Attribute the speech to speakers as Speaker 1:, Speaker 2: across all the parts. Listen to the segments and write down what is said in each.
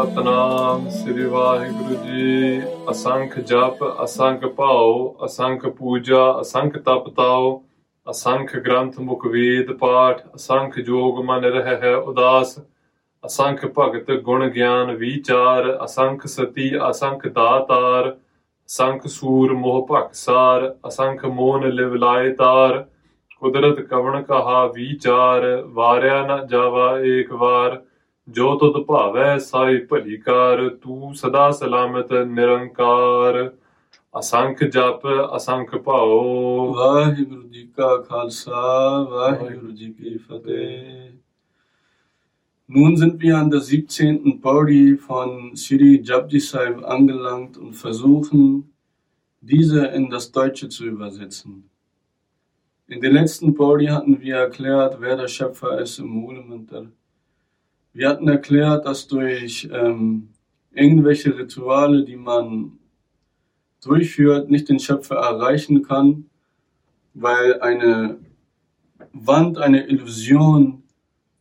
Speaker 1: ਸਤਨਾਮ ਸ੍ਰੀ ਵਾਹਿਗੁਰੂ ਜੀ। ਅਸੰਖ ਜਪ, ਅਸੰਖ ਭਾਉ, ਅਸੰਖ ਪੂਜਾ, ਅਸੰਖ ਤਪ ਤਾਉ, ਅਸੰਖ ਗ੍ਰੰਥ ਮੁਖ ਵੇਦ ਪਾਠ, ਅਸੰਖ ਜੋਗ ਮਨ ਰਹਿ ਹੈ ਉਦਾਸ, ਅਸੰਖ ਭਗਤ ਗੁਣ ਗਿਆਨ ਵਿਚਾਰ, ਅਸੰਖ ਸਤੀ, ਅਸੰਖ ਦਾਤਾਰ, ਅਸੰਖ ਸੂਰ ਮੋਹ ਭਖਸਾਰ ਅਸੰਖ ਮੋਨ ਲਿਵ ਲਾਏ ਤਾਰ, ਕੁਦਰਤ ਕਵਣ ਕਹਾ ਵਿਚਾਰ, ਵਾਰਿਆ ਨਾ ਜਾਵਾ ਏਕ ਵਾਰ ਜੋ ਤੁਧ ਭਾਵੈ ਸਾਈ ਭਲੀ ਕਾਰ ਤੂੰ ਸਦਾ ਸਲਾਮਤ ਨਿਰੰਕਾਰ ਅਸੰਖ ਜਪ ਅਸੰਖ ਭਾਉ
Speaker 2: ਵਾਹਿਗੁਰੂ ਜੀ ਕਾ ਖਾਲਸਾ ਵਾਹਿਗੁਰੂ ਜੀ ਕੀ ਫਤਿਹ Nun sind wir an der 17. Pauli von Sri Japji Sahib angelangt und versuchen, diese in das Deutsche zu übersetzen. In der letzten Pauli hatten wir erklärt, wer der Schöpfer ist im Mulemental. wir hatten erklärt, dass durch ähm, irgendwelche Rituale, die man durchführt, nicht den Schöpfer erreichen kann, weil eine Wand, eine Illusion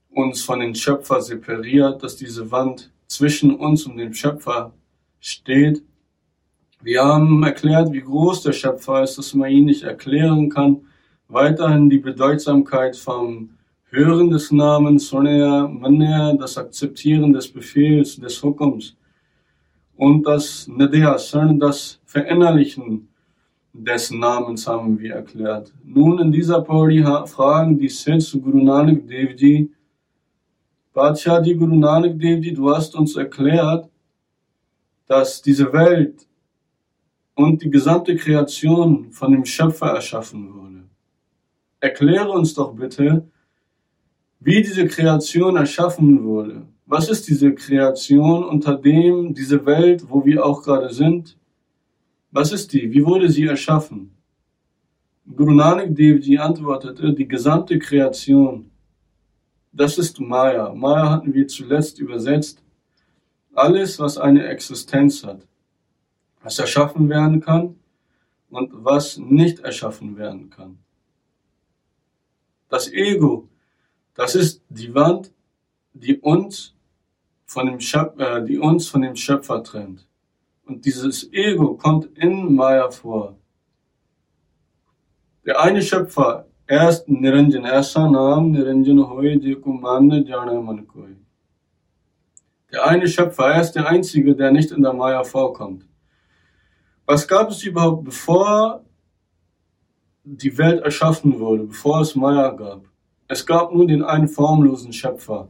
Speaker 2: uns von dem Schöpfer separiert, dass diese Wand zwischen uns und dem Schöpfer steht. Wir haben erklärt, wie groß der Schöpfer ist, dass man ihn nicht erklären kann. Weiterhin die Bedeutsamkeit vom Hören des Namens, Manaya, das Akzeptieren des Befehls, des Hukums und das Nadea, das Verinnerlichen des Namens haben wir erklärt. Nun in dieser Pauli fragen die Sids Guru Nanak Dev Ji, Badshah Ji Guru Nanak Dev du hast uns erklärt, dass diese Welt und die gesamte Kreation von dem Schöpfer erschaffen wurde. Erkläre uns doch bitte, wie diese Kreation erschaffen wurde. Was ist diese Kreation, unter dem diese Welt, wo wir auch gerade sind, was ist die? Wie wurde sie erschaffen? Guru Nanak Dev Ji antwortete, die gesamte Kreation, das ist Maya. Maya hatten wir zuletzt übersetzt. Alles, was eine Existenz hat, was erschaffen werden kann und was nicht erschaffen werden kann. Das Ego, das ist die Wand, die uns von dem, Schöpfer, äh, die uns von dem Schöpfer trennt. Und dieses Ego kommt in Maya vor. Der eine Schöpfer, er ist Niranjan, ist Sanam, Niranjan hoy, Kumane, Jana. Der eine Schöpfer, er ist der einzige, der nicht in der Maya vorkommt. Was gab es überhaupt, bevor die Welt erschaffen wurde, bevor es Maya gab? Es gab nur den einen formlosen Schöpfer.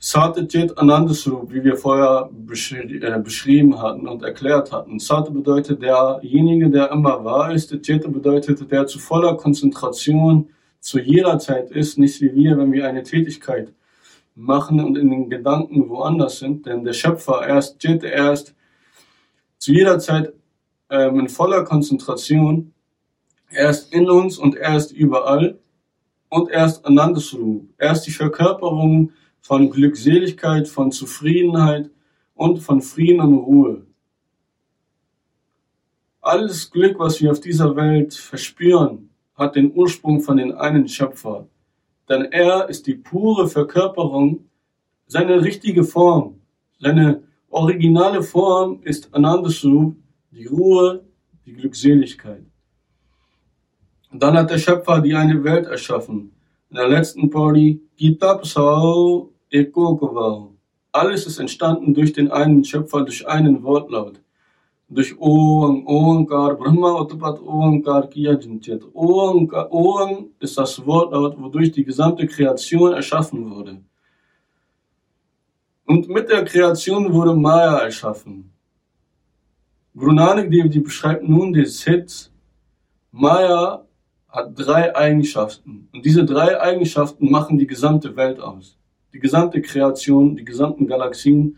Speaker 2: Satyajit Anandasrup, wie wir vorher beschri äh, beschrieben hatten und erklärt hatten. Sat bedeutet derjenige, der immer wahr ist. Cheta bedeutet, der zu voller Konzentration zu jeder Zeit ist, nicht wie wir, wenn wir eine Tätigkeit machen und in den Gedanken woanders sind. Denn der Schöpfer, er ist Chit, er ist zu jeder Zeit ähm, in voller Konzentration. Er ist in uns und er ist überall. Und er ist Anandasrup. Er ist die Verkörperung von Glückseligkeit, von Zufriedenheit und von Frieden und Ruhe. Alles Glück, was wir auf dieser Welt verspüren, hat den Ursprung von den einen Schöpfer. Denn er ist die pure Verkörperung, seine richtige Form, seine originale Form ist Anandasrup, die Ruhe, die Glückseligkeit. Dann hat der Schöpfer die eine Welt erschaffen. In der letzten Party, Kitab Sao Ekokowao. Alles ist entstanden durch den einen Schöpfer, durch einen Wortlaut. Durch Oang, Oankar, Brahma Otapat Oankar Kiya Jinchet. Oang ist das Wortlaut, wodurch die gesamte Kreation erschaffen wurde. Und mit der Kreation wurde Maya erschaffen. Guru Nanak Dev beschreibt nun den Hit. Maya hat drei Eigenschaften. Und diese drei Eigenschaften machen die gesamte Welt aus. Die gesamte Kreation, die gesamten Galaxien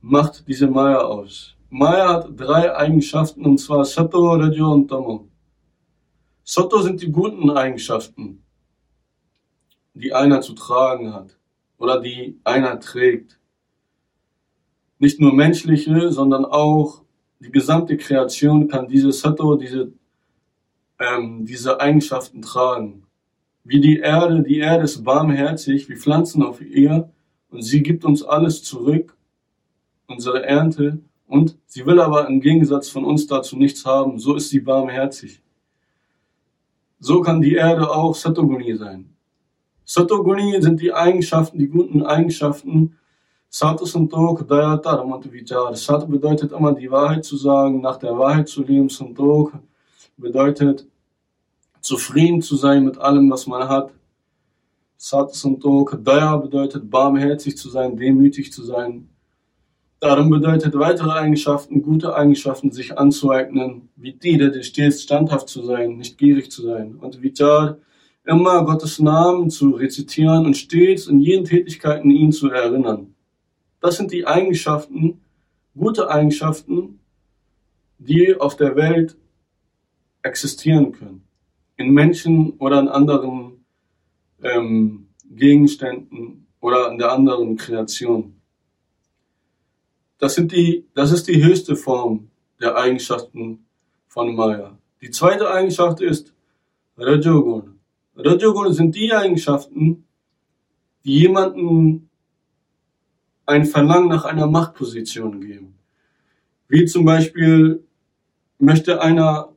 Speaker 2: macht diese Maya aus. Maya hat drei Eigenschaften, und zwar Sato, Rajo und Tamo. Sato sind die guten Eigenschaften, die einer zu tragen hat oder die einer trägt. Nicht nur menschliche, sondern auch die gesamte Kreation kann diese Sato, diese ähm, diese Eigenschaften tragen. Wie die Erde, die Erde ist barmherzig, wie Pflanzen auf ihr und sie gibt uns alles zurück, unsere Ernte, und sie will aber im Gegensatz von uns dazu nichts haben. So ist sie barmherzig. So kann die Erde auch Satoguni sein. Satoguni sind die Eigenschaften, die guten Eigenschaften. Sat Santok, Dayata, Vichar. Sat bedeutet immer die Wahrheit zu sagen, nach der Wahrheit zu leben. Santok bedeutet zufrieden zu sein mit allem, was man hat. Sat Santok, Daya bedeutet barmherzig zu sein, demütig zu sein. Darum bedeutet weitere Eigenschaften, gute Eigenschaften sich anzueignen, wie die, der stets standhaft zu sein, nicht gierig zu sein. Und Vichar, immer Gottes Namen zu rezitieren und stets in jeden Tätigkeiten ihn zu erinnern. Das sind die Eigenschaften, gute Eigenschaften, die auf der Welt existieren können. In Menschen oder in anderen ähm, Gegenständen oder in der anderen Kreation. Das, sind die, das ist die höchste Form der Eigenschaften von Maya. Die zweite Eigenschaft ist Rajogun. Rajogun sind die Eigenschaften, die jemanden ein Verlangen nach einer Machtposition geben. Wie zum Beispiel möchte einer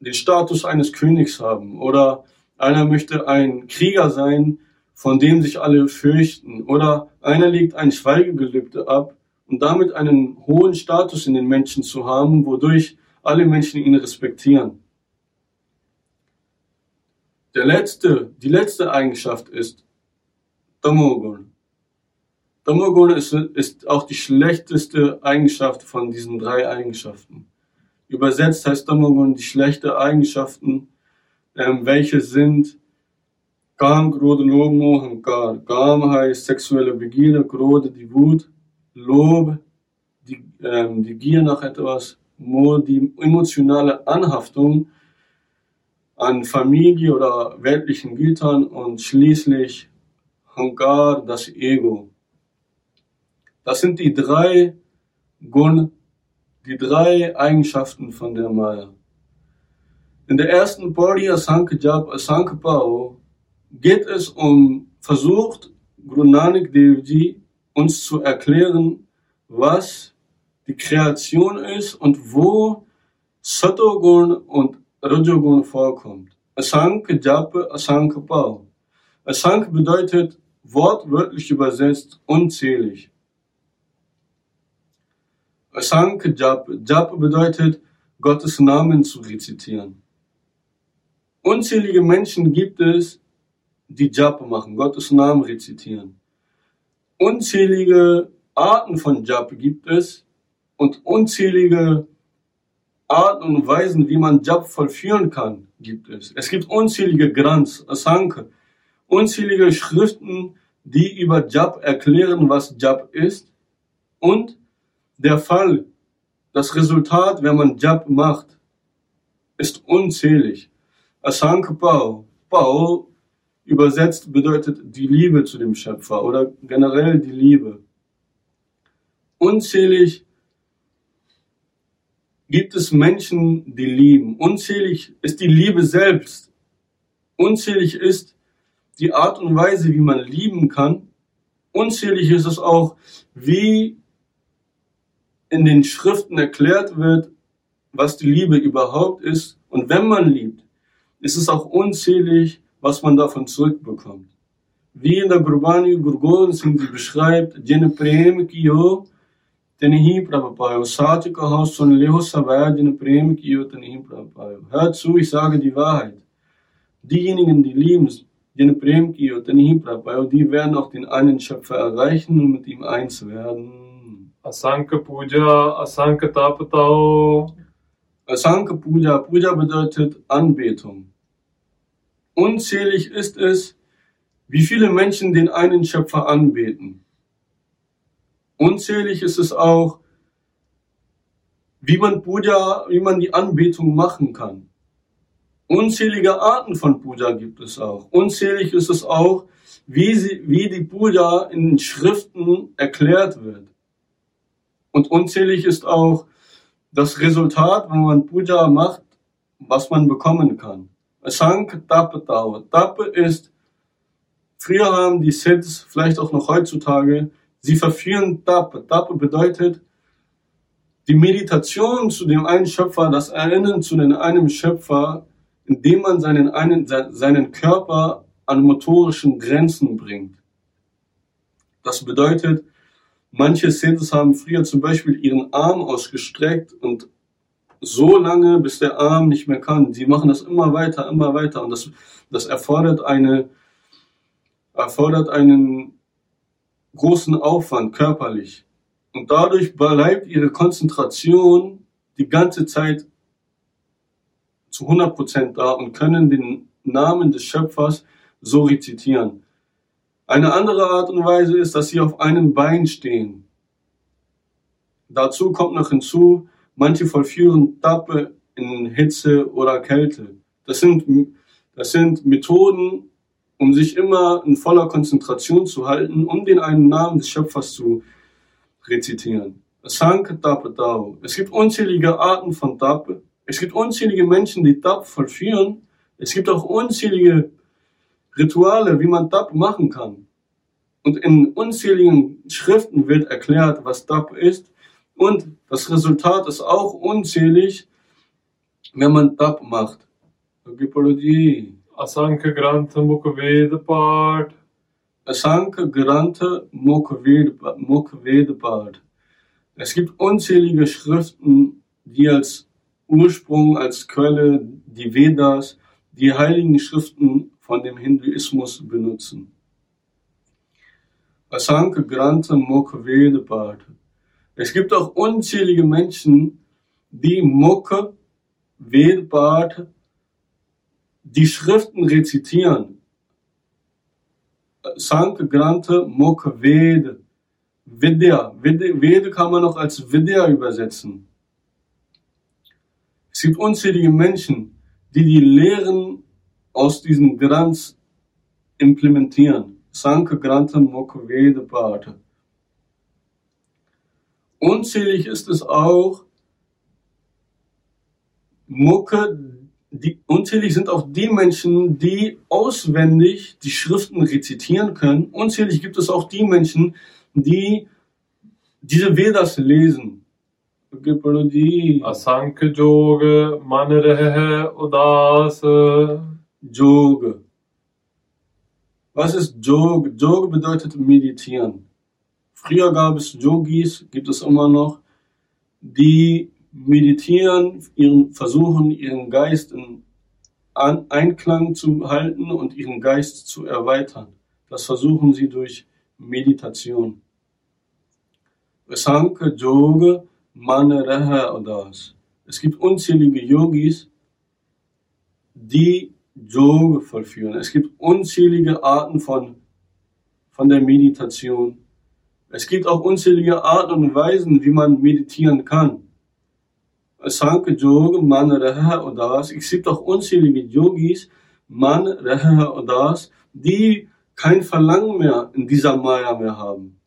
Speaker 2: den Status eines Königs haben oder einer möchte ein Krieger sein, von dem sich alle fürchten oder einer legt ein Schweigegelübde ab und damit einen hohen Status in den Menschen zu haben, wodurch alle Menschen ihn respektieren. Der letzte, die letzte Eigenschaft ist Tamogun. Tamogun ist, ist auch die schlechteste Eigenschaft von diesen drei Eigenschaften. Übersetzt heißt Tamogun die schlechte Eigenschaften, ähm, welche sind Kam, Grode, Lomo, Hankar. Kam heißt sexuelle Begierde, Grode, die Wut, Lob, die, ähm, die Gier nach etwas, die emotionale Anhaftung an Familie oder weltlichen Gütern und schließlich Hankar, das Ego. Das sind die drei Gun, die drei Eigenschaften von der Maya. In der ersten Pori Asanka Jab Asanka Pao geht es um versucht Guru Nanak Dev Ji uns zu erklären, was die Kreation ist und wo Satogun und Rajogun vorkommt. Asank, Jape, Asank, Pao. Asank bedeutet wortwörtlich übersetzt unzählig. Asank, Jape. Jape bedeutet Gottes Namen zu rezitieren. Unzählige Menschen gibt es, die Jape machen, Gottes Namen rezitieren. Unzählige Arten von Jap gibt es und unzählige Arten und Weisen, wie man Jap vollführen kann, gibt es. Es gibt unzählige Grants, Asanke, unzählige Schriften, die über Jap erklären, was Jap ist und der Fall, das Resultat, wenn man Jap macht, ist unzählig. Asanke Pao. Pao Übersetzt bedeutet die Liebe zu dem Schöpfer oder generell die Liebe. Unzählig gibt es Menschen, die lieben. Unzählig ist die Liebe selbst. Unzählig ist die Art und Weise, wie man lieben kann. Unzählig ist es auch, wie in den Schriften erklärt wird, was die Liebe überhaupt ist. Und wenn man liebt, ist es auch unzählig, was man davon zurückbekommt. Wie in der Gurbani Gurgon Sindhi beschreibt, Jene Prem Kiyo, Tenehi Prabhupada, Sati Haus von Leho Savaya, Jene Prem Kiyo, Tenehi Prabhupada. Hört zu, ich sage die Wahrheit. Diejenigen, die lieben, Jene Prem Kiyo, Tenehi Prabhupada, die werden auch den einen Schöpfer erreichen und mit ihm eins werden.
Speaker 1: Asanka Puja, Asanka Tapatao.
Speaker 2: Asanka Puja, Puja bedeutet Anbetung. Unzählig ist es, wie viele Menschen den einen Schöpfer anbeten. Unzählig ist es auch, wie man Puja, wie man die Anbetung machen kann. Unzählige Arten von Puja gibt es auch. Unzählig ist es auch, wie, sie, wie die Puja in Schriften erklärt wird. Und unzählig ist auch das Resultat, wenn man Puja macht, was man bekommen kann. Sank Tap Tao. Tap ist Früher haben die Sids, vielleicht auch noch heutzutage, sie verführen Dab. Dab bedeutet die Meditation zu dem einen Schöpfer, das Erinnern zu dem einen Schöpfer, indem man seinen, einen, seinen Körper an motorischen Grenzen bringt. Das bedeutet, manche Sids haben früher zum Beispiel ihren Arm ausgestreckt und so lange, bis der Arm nicht mehr kann. Sie machen das immer weiter, immer weiter und das, das erfordert eine, erfordert einen großen Aufwand körperlich. Und dadurch bleibt ihre Konzentration die ganze Zeit zu 100% da und können den Namen des Schöpfers so rezitieren. Eine andere Art und Weise ist, dass sie auf einem Bein stehen. Dazu kommt noch hinzu, manche vollführen Tappe in Hitze oder Kälte. Das sind, das sind Methoden, um sich immer in voller Konzentration zu halten, um den einen Namen des Schöpfers zu rezitieren. Sank Tappe Tao. Es gibt unzählige Arten von Tappe. Es gibt unzählige Menschen, die Tappe vollführen. Es gibt auch unzählige Rituale, wie man Dab machen kann. Und in unzähligen Schriften wird erklärt, was Dab ist. Und das Resultat ist auch unzählig, wenn man Dab macht. Gipologie.
Speaker 1: Asankhya Grantha
Speaker 2: Mukveda Part. Asankhya Grantha Es gibt unzählige Schriften, die als Ursprung, als Quelle, die Vedas, die heiligen Schriften von dem Hinduismus benutzen. Asanka Granta Mukved Pad. Es gibt auch unzählige Menschen, die Mukha Vedpad die Schriften rezitieren. Sank Grante Mukh Ved. Vidya. Veda kann man noch als Vidya übersetzen. Es gibt unzählige Menschen, die die Lehren aus diesem Grenz implementieren. Sanke Granten Mokvede Pate. Unzählig ist es auch, Mucke, die, unzählig sind auch die Menschen, die auswendig die Schriften rezitieren können. Unzählig gibt es auch die Menschen, die diese Vedas lesen.
Speaker 1: Asanke Joge, Manrehe Udase.
Speaker 2: Jog. Was ist Jog? Jog bedeutet meditieren. Früher gab es Jogis, gibt es immer noch, die meditieren, ihren, versuchen, ihren Geist in An Einklang zu halten und ihren Geist zu erweitern. Das versuchen sie durch Meditation. Sanke Jog Mane Odas. Es gibt unzählige Yogis, die Yoga vollführen. Es gibt unzählige Arten von, von der Meditation. Es gibt auch unzählige Arten und Weisen, wie man meditieren kann. Sanke Jog, Man, Raha Udas. Es gibt auch unzählige Yogis, Man, Raha Udas, die kein Verlangen mehr in dieser Maya mehr haben.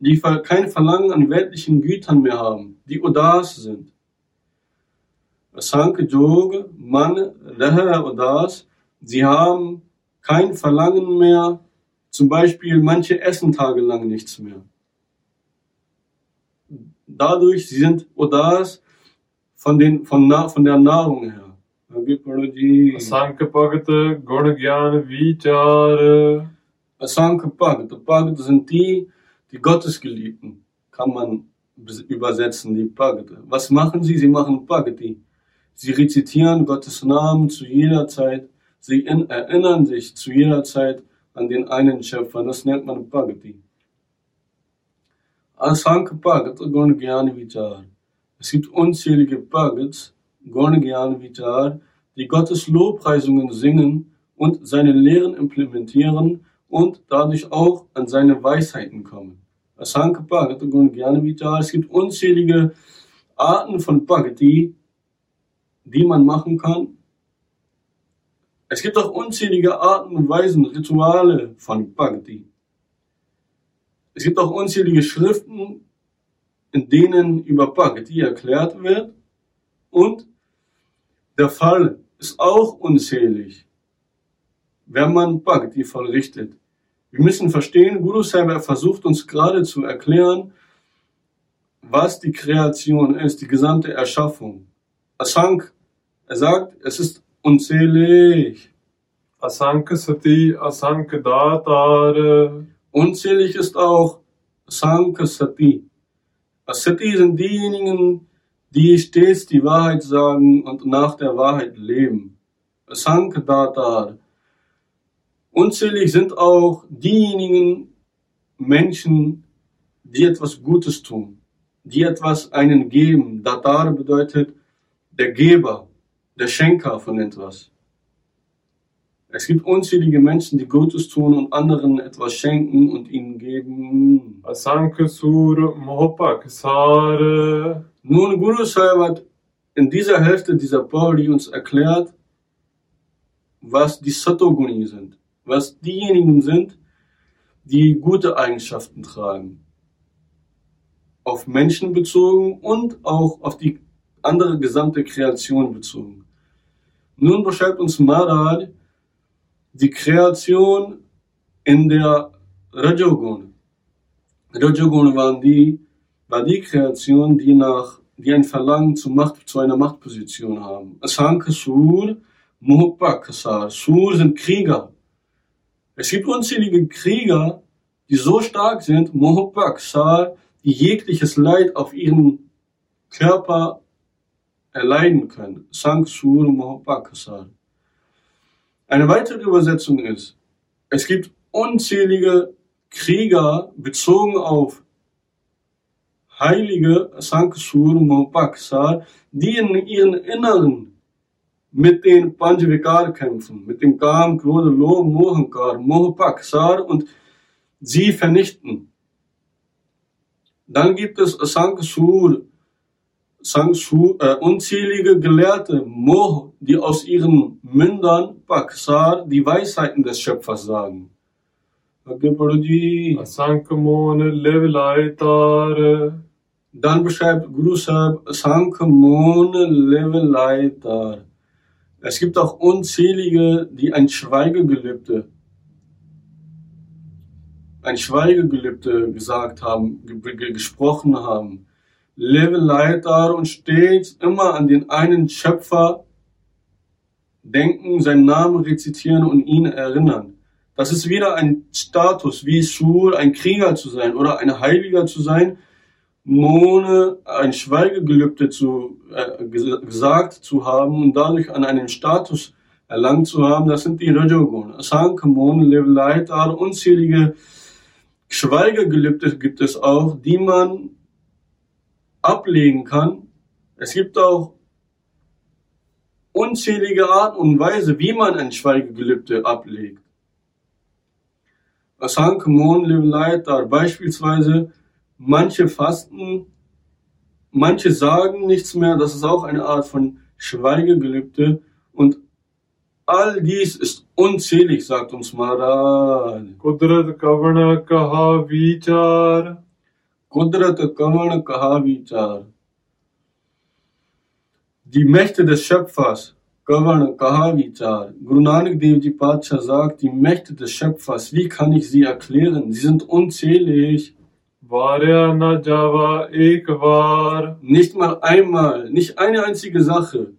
Speaker 2: Die kein Verlangen an weltlichen Gütern mehr haben, die Udas sind. Sanke Jog, Man, Raha Udas. Sie haben kein Verlangen mehr, zum Beispiel manche essen tagelang nichts mehr. Dadurch sie sind Odas von, den, von, von der Nahrung her.
Speaker 1: Asankhya Pagata, Gunagyan, Vichara.
Speaker 2: Asankhya Pagata. Pagata sind die, die Gottesgeliebten, kann man übersetzen, die Pagata. Was machen sie? Sie machen Pagati. Sie rezitieren Gottes Namen zu jeder Zeit Sie erinnern sich zu jeder Zeit an den einen Schöpfer. Das nennt man. Asanka Bhagata Gun Gyani Vichar. Es gibt unzählige Bhagats, Gornegyan Vichar, die Gottes Lobpreisungen singen und seine Lehren implementieren und dadurch auch an seine Weisheiten kommen. Asanka Bhagat Gornegyan Vichar. Es gibt unzählige Arten von Bhagati, die man machen kann. Es gibt auch unzählige Arten und Weisen, Rituale von Bhagati. Es gibt auch unzählige Schriften, in denen über Bhakti erklärt wird und der Fall ist auch unzählig, wenn man Bhakti vollrichtet. Wir müssen verstehen, Guru Sahib versucht uns gerade zu erklären, was die Kreation ist, die gesamte Erschaffung. Asank, er sagt, es ist unzählig.
Speaker 1: Asank Sati, Asank Datar.
Speaker 2: Unzählig ist auch Asank Sati. Sati sind diejenigen, die stets die Wahrheit sagen und nach der Wahrheit leben. Asank Datar. Unzählig sind auch diejenigen Menschen, die etwas Gutes tun, die etwas einen geben. Datar bedeutet der Geber, der Schenker von etwas. Es gibt unzählige Menschen, die Gutes tun und anderen etwas schenken und ihnen geben. Nun, Guru Sahib hat in dieser Hälfte dieser Pauli uns erklärt, was die Satoguni sind, was diejenigen sind, die gute Eigenschaften tragen. Auf Menschen bezogen und auch auf die andere gesamte Kreation bezogen. Nun beschreibt uns Maharaj die Kreation in der Rajogun. Rajogun waren die, war die Kreation, die nach, die ein Verlangen zu Macht, zu einer Machtposition haben. Asanka Sur, Mohopakasar. Sur sind Krieger. Es gibt unzählige Krieger, die so stark sind, Mohopakasar, die jegliches Leid auf ihren Körper erleiden können. Sank Sur Mohopakasar. Eine weitere Übersetzung ist, es gibt unzählige Krieger bezogen auf heilige Sanksur Mopaksar, die in ihren Inneren mit den Panjavikar kämpfen, mit dem Kam, Krode, Lo, Mohankar, Mohapaksar und sie vernichten. Dann gibt es Sanksur Sangsu, äh, unzählige Gelehrte, Moh, die aus ihren Mündern, Paksar, die Weisheiten des Schöpfers sagen. Dann beschreibt Guru Sahib Sankamone Levelaitar. Es gibt auch unzählige, die ein Schweigegelübde, ein Schweigegelübde gesagt haben, gesprochen haben. Lebe Leiter und stets immer an den einen Schöpfer denken, seinen Namen rezitieren und ihn erinnern. Das ist wieder ein Status, wie Sur, ein Krieger zu sein oder ein Heiliger zu sein, ohne ein Schweigegelübde zu, äh, gesagt zu haben und dadurch an einen Status erlangt zu haben. Das sind die Rajogun. Asanka, Mone, Leve Leiter, unzählige Schweigegelübde gibt es auch, die man ablegen kann. Es gibt auch unzählige Arten und Weise, wie man ein Schweigegelübde ablegt. Beispielsweise manche fasten, manche sagen nichts mehr, das ist auch eine Art von Schweigegelübde und all dies ist unzählig, sagt uns Maharaj. Qudrat Kavan Kaha Vichar. Die Mächte des Schöpfers, Kavan Kaha Vichar. Guru Nanak Dev Ji Patsha sagt, die Mächte des Schöpfers, wie kann ich sie erklären? Sie sind unzählig. Nicht mal einmal, nicht eine einzige Sache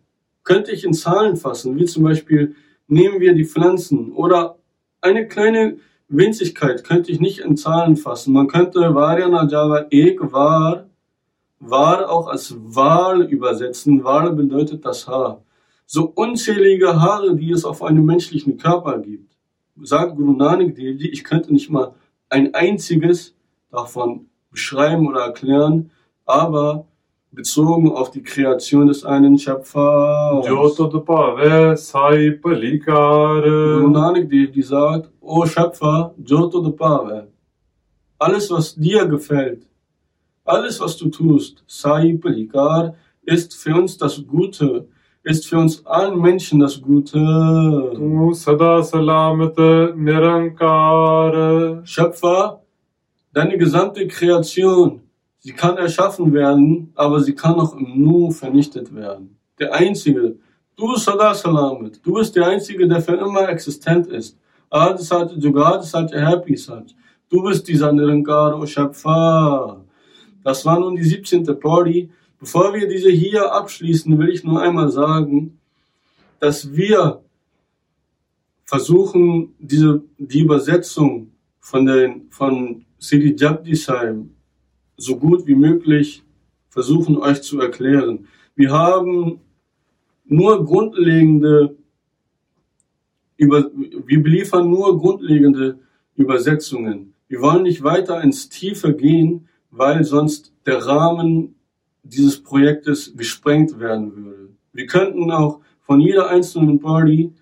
Speaker 2: könnte ich in Zahlen fassen, wie zum Beispiel nehmen wir die Pflanzen oder eine kleine Winzigkeit könnte ich nicht in Zahlen fassen. Man könnte Varyana Java Ek Var, Var auch als Wal übersetzen. Wal bedeutet das Haar. So unzählige Haare, die es auf einem menschlichen Körper gibt. Sagt Guru Nanak Dev ich könnte nicht mal ein einziges davon beschreiben oder erklären, aber bezogen auf die Kreation des einen Schöpfers. Guru Nanak Dev die sagt, O Schöpfer, Joto de Pave, alles was dir gefällt, alles was du tust, Sai Pelikar, ist für uns das Gute, ist für uns allen Menschen das Gute.
Speaker 1: Du Sada Salamate Nirankar.
Speaker 2: Schöpfer, deine gesamte Kreation, sie kann erschaffen werden, aber sie kann auch im Nu vernichtet werden. Der Einzige, du Sada Salamet, du bist der Einzige, der für immer existent ist. Adi Sat, Jugad Sat, Happy Sat. Du bist dieser Nirankar, O Schöpfer. Das war nun die 17. Party. Bevor wir diese hier abschließen, will ich nur einmal sagen, dass wir versuchen, diese, die Übersetzung von den, von Sidi Jabdisheim so gut wie möglich versuchen euch zu erklären. Wir haben nur grundlegende, über, wir beliefern nur grundlegende Übersetzungen. Wir wollen nicht weiter ins Tiefe gehen, weil sonst der Rahmen dieses Projektes gesprengt werden würde. Wir könnten auch von jeder einzelnen Party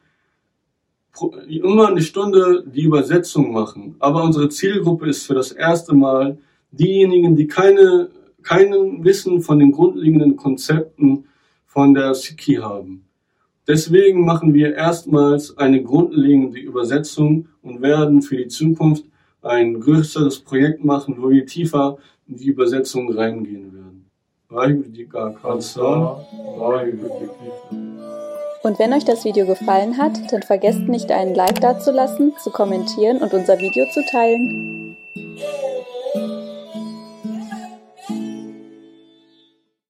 Speaker 2: immer eine Stunde die Übersetzung machen. Aber unsere Zielgruppe ist für das erste Mal diejenigen, die keine, keinen Wissen von den grundlegenden Konzepten von der Sikhi haben. Deswegen machen wir erstmals eine grundlegende Übersetzung und werden für die Zukunft ein größeres Projekt machen, wo wir tiefer in die Übersetzung reingehen werden.
Speaker 3: Und wenn euch das Video gefallen hat, dann vergesst nicht einen Like dazulassen, zu kommentieren und unser Video zu teilen.